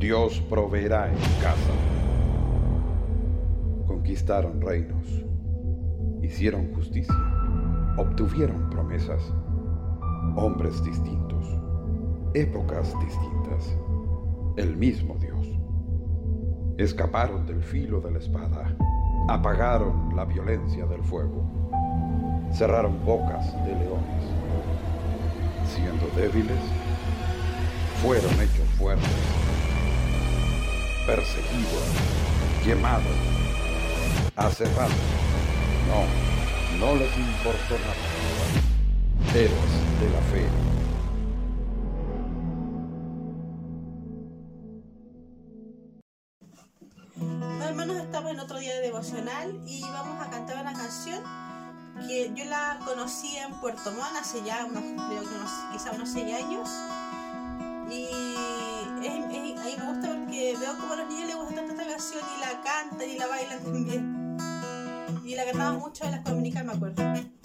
Dios proveerá en casa. Conquistaron reinos, hicieron justicia, obtuvieron promesas, hombres distintos, épocas distintas, el mismo Dios. Escaparon del filo de la espada, apagaron la violencia del fuego, cerraron bocas de leones. Siendo débiles, fueron hechos fuertes, perseguidos, quemados, aserrados. No, no les importó nada. Héroes de la fe. hermanos, estamos en otro día de devocional y vamos a cantar una canción que yo la conocí en Puerto Montt hace ya unos, creo que unos, quizá unos 6 años. Y a mí me gusta porque veo como a los niños les gusta tanto esta canción y la cantan y la bailan también. Y la cantaba mucho en las dominicas, me acuerdo.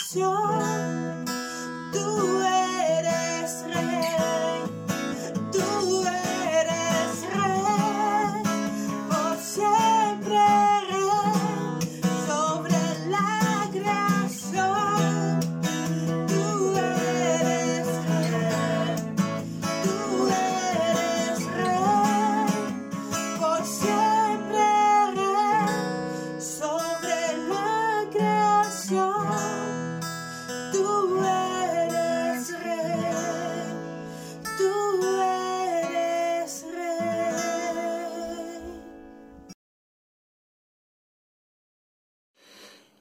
canción.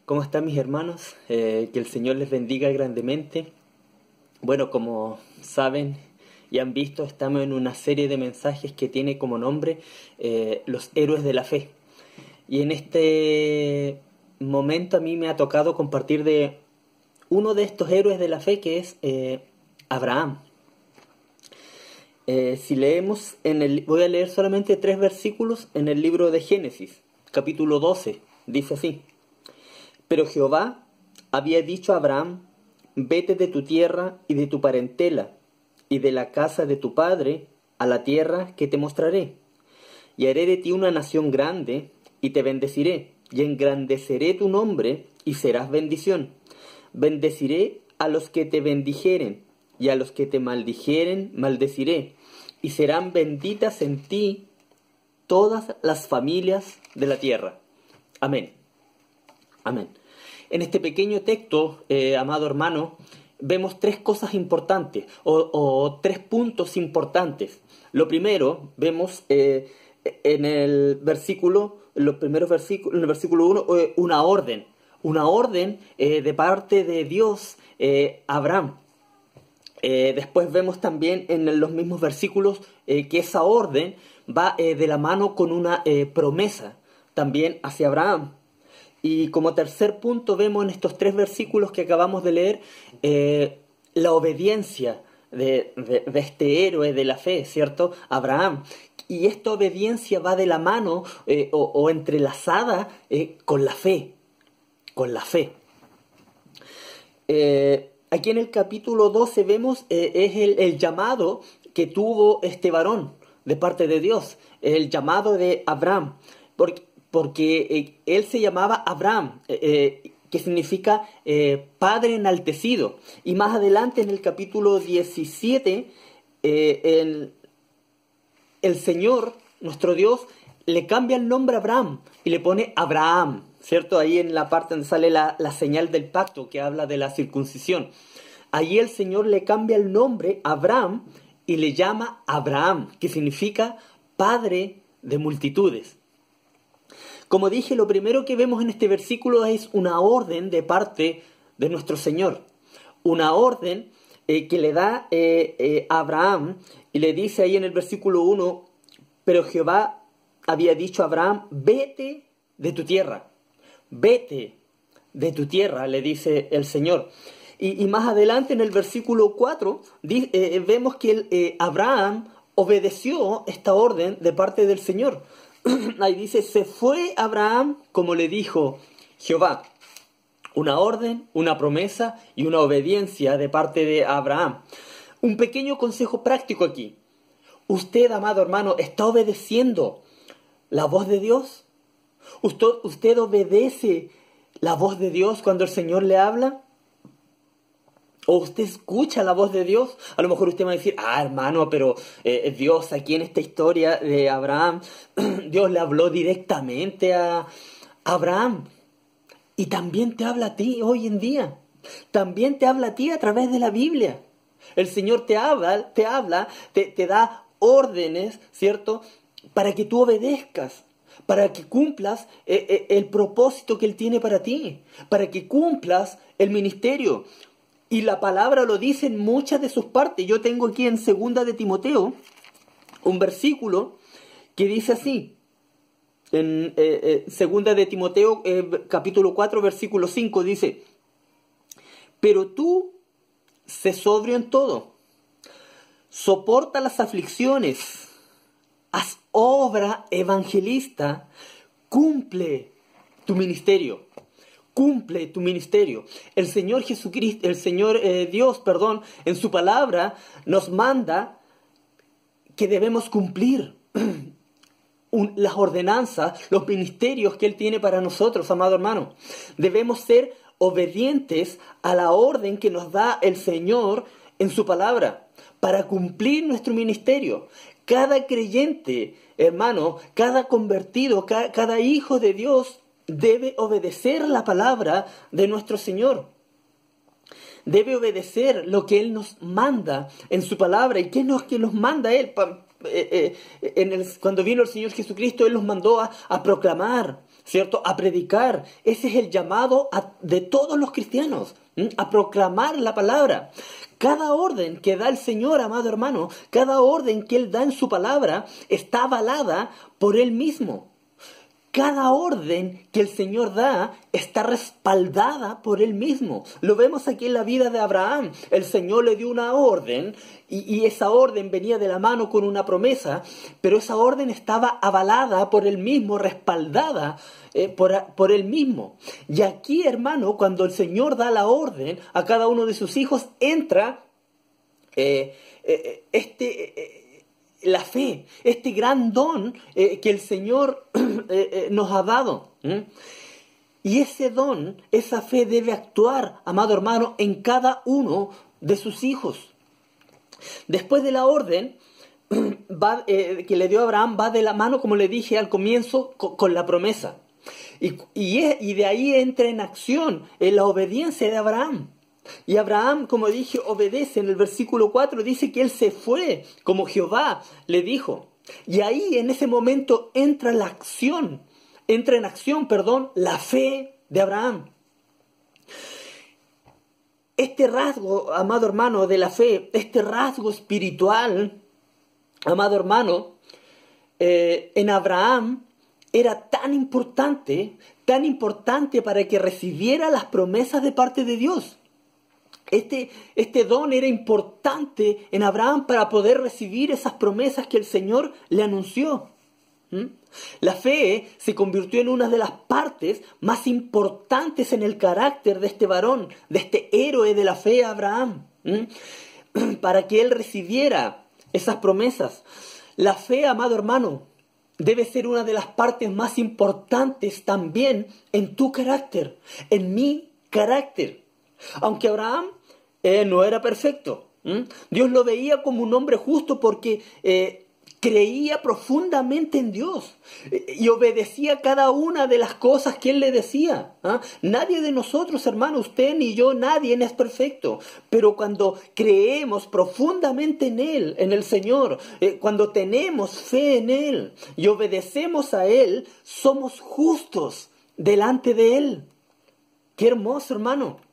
¿Cómo están mis hermanos? Eh, que el Señor les bendiga grandemente. Bueno, como saben y han visto, estamos en una serie de mensajes que tiene como nombre eh, Los héroes de la fe. Y en este momento a mí me ha tocado compartir de uno de estos héroes de la fe que es eh, Abraham. Si leemos, en el, voy a leer solamente tres versículos en el libro de Génesis, capítulo 12, dice así. Pero Jehová había dicho a Abraham, vete de tu tierra y de tu parentela, y de la casa de tu padre a la tierra que te mostraré. Y haré de ti una nación grande, y te bendeciré, y engrandeceré tu nombre, y serás bendición. Bendeciré a los que te bendijeren, y a los que te maldijeren, maldeciré, y serán benditas en ti todas las familias de la tierra. Amén. Amén. En este pequeño texto, eh, amado hermano, vemos tres cosas importantes o, tres puntos importantes. Lo primero, vemos eh, en el versículo, en los primeros versículos, en el versículo 1, eh, una orden, una orden de parte de Dios a Abraham. después vemos también en los mismos versículos que esa orden va de la mano con una promesa también hacia Abraham. Y como tercer punto vemos en estos tres versículos que acabamos de leer eh, la obediencia de, este héroe de la fe, ¿cierto? Abraham. Y esta obediencia va de la mano eh, o, entrelazada eh, con la fe, con la fe. aquí en el capítulo 12 vemos es el, el llamado que tuvo este varón de parte de Dios, el llamado de Abraham. Porque porque eh, él se llamaba Abraham, eh, eh, que significa Padre enaltecido. Y más adelante en el capítulo 17, el, Señor, nuestro Dios, le cambia el nombre a Abraham y le pone Abraham, ¿cierto? Ahí en la parte donde sale la, la señal del pacto que habla de la circuncisión. Allí el Señor le cambia el nombre a Abraham y le llama Abraham, que significa Padre de multitudes. Como dije, lo primero que vemos en este versículo es una orden de parte de nuestro Señor. Una orden eh, que le da eh, eh, a Abraham y le dice ahí en el versículo 1, pero Jehová había dicho a Abraham, vete de tu tierra, vete de tu tierra, le dice el Señor. Y, más adelante en el versículo 4 vemos que Abraham obedeció esta orden de parte del Señor. ahí dice, se fue Abraham como le dijo Jehová. Una orden, una promesa y una obediencia de parte de Abraham. Un pequeño consejo práctico aquí. Usted, amado hermano, está obedeciendo la voz de Dios. ¿Usted, usted obedece la voz de Dios cuando el Señor le habla? O usted escucha la voz de Dios, a lo mejor usted va a decir, ah, hermano, pero eh, Dios aquí en esta historia de Abraham, Dios le habló directamente a Abraham. Y también te habla a ti hoy en día. También te habla a ti a través de la Biblia. El Señor te habla, te habla, te, da órdenes, ¿cierto? Para que tú obedezcas para que cumplas eh, eh, el propósito que Él tiene para ti, para que cumplas el ministerio. Y la palabra lo dice en muchas de sus partes. Yo tengo aquí en segunda de Timoteo un versículo que dice así. En eh, eh, segunda de Timoteo eh, capítulo 4 versículo 5 dice, pero tú sé sobrio en todo, soporta las aflicciones, haz obra evangelista, cumple tu ministerio cumple tu ministerio. El Señor Jesucristo, el Señor eh, Dios, perdón, en su palabra nos manda que debemos cumplir las ordenanzas, los ministerios que Él tiene para nosotros, amado hermano. Debemos ser obedientes a la orden que nos da el Señor en su palabra para cumplir nuestro ministerio. Cada creyente, hermano, cada convertido, cada hijo de Dios debe obedecer la palabra de nuestro Señor. Debe obedecer lo que Él nos manda en su palabra. ¿Y qué es que nos manda Él? Eh, eh, cuando vino el Señor Jesucristo, Él nos mandó a, proclamar, ¿cierto? A predicar. Ese es el llamado de todos los cristianos, a proclamar la palabra. Cada orden que da el Señor, amado hermano, cada orden que Él da en su palabra está avalada por Él mismo. Cada orden que el Señor da está respaldada por Él mismo. Lo vemos aquí en la vida de Abraham. El Señor le dio una orden y, esa orden venía de la mano con una promesa, pero esa orden estaba avalada por Él mismo, respaldada eh, por, por, Él mismo. Y aquí, hermano, cuando el Señor da la orden a cada uno de sus hijos, entra... Eh, este, la fe, este gran don que el Señor nos ha dado. Y ese don, esa fe debe actuar, amado hermano, en cada uno de sus hijos. Después de la orden eh, que le dio Abraham, va de la mano, como le dije al comienzo, con, la promesa. Y, de ahí entra en acción la obediencia de Abraham. Y Abraham, como dije, obedece. En el versículo 4 dice que él se fue, como Jehová le dijo. Y ahí en ese momento entra la acción entra en acción, perdón, la fe de Abraham. Este rasgo, amado hermano, de la fe, este rasgo espiritual, amado hermano, eh, en Abraham era tan importante, tan importante para que recibiera las promesas de parte de Dios. Este, este don era importante en Abraham para poder recibir esas promesas que el Señor le anunció. ¿Mm? La fe se convirtió en una de las partes más importantes en el carácter de este varón, de este héroe de la fe, Abraham, ¿Mm? para que él recibiera esas promesas. La fe, amado hermano, debe ser una de las partes más importantes también en tu carácter, en mi carácter. Aunque Abraham eh, no era perfecto, Dios lo veía como un hombre justo porque eh, creía profundamente en Dios y obedecía cada una de las cosas que Él le decía. ¿ah? Nadie de nosotros, hermano, usted ni yo, nadie es perfecto. Pero cuando creemos profundamente en Él, en el Señor, eh, cuando tenemos fe en Él y obedecemos a Él, somos justos delante de Él. Qué hermoso, hermano.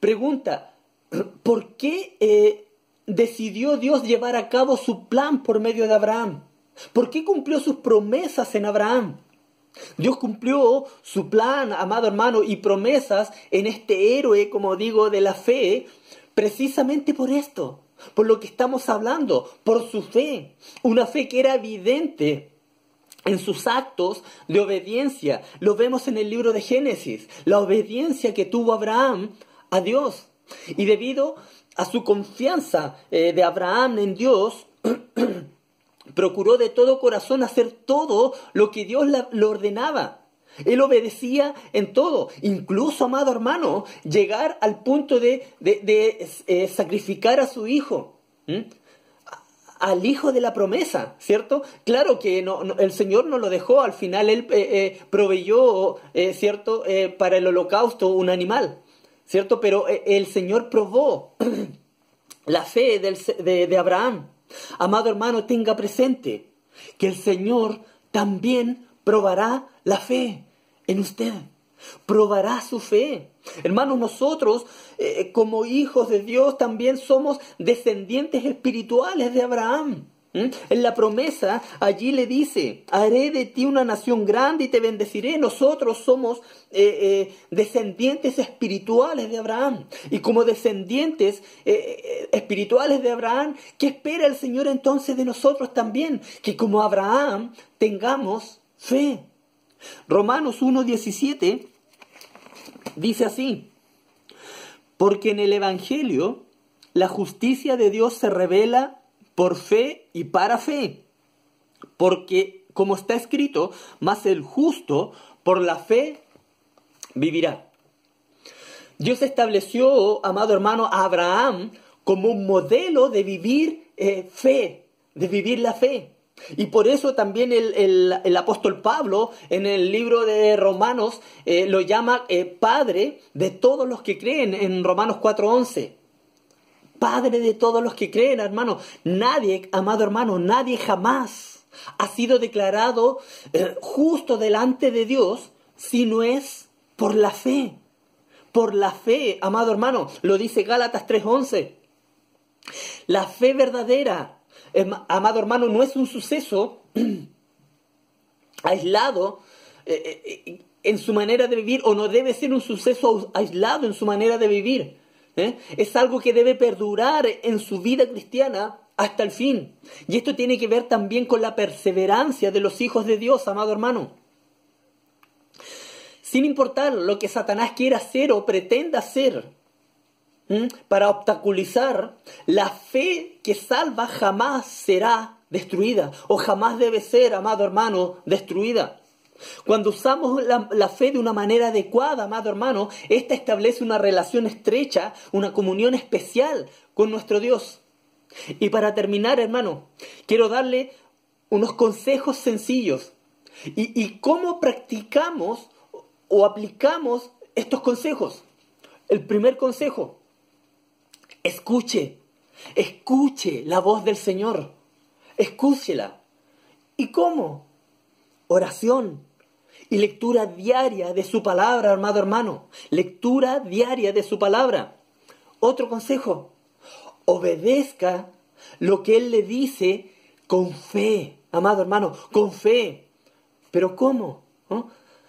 Pregunta, ¿por qué... Eh, decidió Dios llevar a cabo su plan por medio de Abraham? ¿Por qué cumplió sus promesas en Abraham? Dios cumplió su plan, amado hermano, y promesas en este héroe, como digo, de la fe, precisamente por esto, por lo que estamos hablando, por su fe, una fe que era evidente en sus actos de obediencia. Lo vemos en el libro de Génesis, la obediencia que tuvo Abraham a Dios. Y debido a su confianza eh, de Abraham en Dios, procuró de todo corazón hacer todo lo que Dios le ordenaba. Él obedecía en todo, incluso, amado hermano, llegar al punto de, eh, sacrificar a su hijo. al hijo de la promesa, ¿cierto? Claro que no, el Señor no lo dejó, al final Él eh, proveyó, ¿cierto?, para el holocausto un animal. ¿Cierto? Pero eh, el Señor probó la fe de, de Abraham. Amado hermano, tenga presente que el Señor también probará la fe en usted. Probará su fe. Hermanos, nosotros eh, como hijos de Dios también somos descendientes espirituales de Abraham. ¿Mm? En la promesa allí le dice, haré de ti una nación grande y te bendeciré. Nosotros somos eh, eh, descendientes espirituales de Abraham. Y como descendientes eh, espirituales de Abraham, ¿qué espera el Señor entonces de nosotros también? Que como Abraham tengamos fe. Romanos 1.17 dice así, porque en el Evangelio la justicia de Dios se revela por fe y para fe. Porque, como está escrito, más el justo por la fe vivirá. Dios estableció, amado hermano, a Abraham como un modelo de vivir eh, fe, de vivir la fe. Y por eso también el, apóstol Pablo en el libro de Romanos eh, lo llama eh, Padre de todos los que creen en Romanos 4.11. Padre de todos los que creen, hermano. Nadie, amado hermano, nadie jamás ha sido declarado eh, justo delante de Dios si no es por la fe. Por la fe, amado hermano, lo dice Gálatas 3:11. La fe verdadera, amado hermano, no es un suceso aislado eh, eh, en su manera de vivir o no debe ser un suceso aislado en su manera de vivir ¿eh? Es algo que debe perdurar en su vida cristiana hasta el fin. Y esto tiene que ver también con la perseverancia de los hijos de Dios, amado hermano. Sin importar lo que Satanás quiera hacer o pretenda hacer, para obstaculizar, la fe que salva jamás será destruida o jamás debe ser, amado hermano, destruida. Cuando usamos la, fe de una manera adecuada, amado hermano, esta establece una relación estrecha, una comunión especial con nuestro Dios. Y para terminar, hermano, quiero darle unos consejos sencillos. ¿Y, y cómo practicamos o aplicamos estos consejos? El primer consejo, escuche, escuche la voz del Señor, escúchela. ¿Y cómo? Oración y lectura diaria de su palabra, amado hermano, lectura diaria de su palabra. Otro consejo, obedezca lo que Él le dice con fe, amado hermano, con fe. Pero ¿cómo?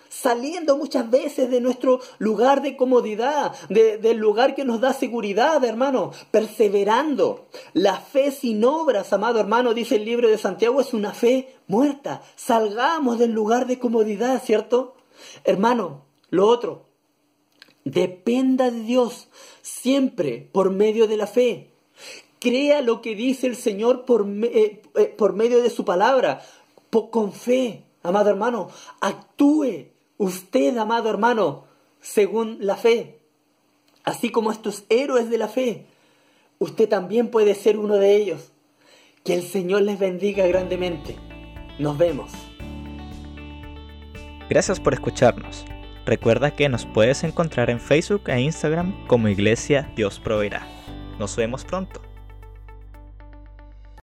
Saliendo muchas veces de nuestro lugar de comodidad, del lugar que nos da seguridad, hermano, perseverando. La fe sin obras, amado hermano, dice el libro de Santiago, es una fe muerta. Salgamos del lugar de comodidad, ¿cierto? Hermano, lo otro, dependa de Dios siempre por medio de la fe. Crea lo que dice el Señor por, eh, eh, por medio de su palabra, con fe, amado hermano. Actúe usted, amado hermano, según la fe. Así como estos héroes de la fe, usted también puede ser uno de ellos. Que el Señor les bendiga grandemente. Nos vemos. Gracias por escucharnos. Recuerda que nos puedes encontrar en Facebook e Instagram como Iglesia Dios Proveerá. Nos vemos pronto.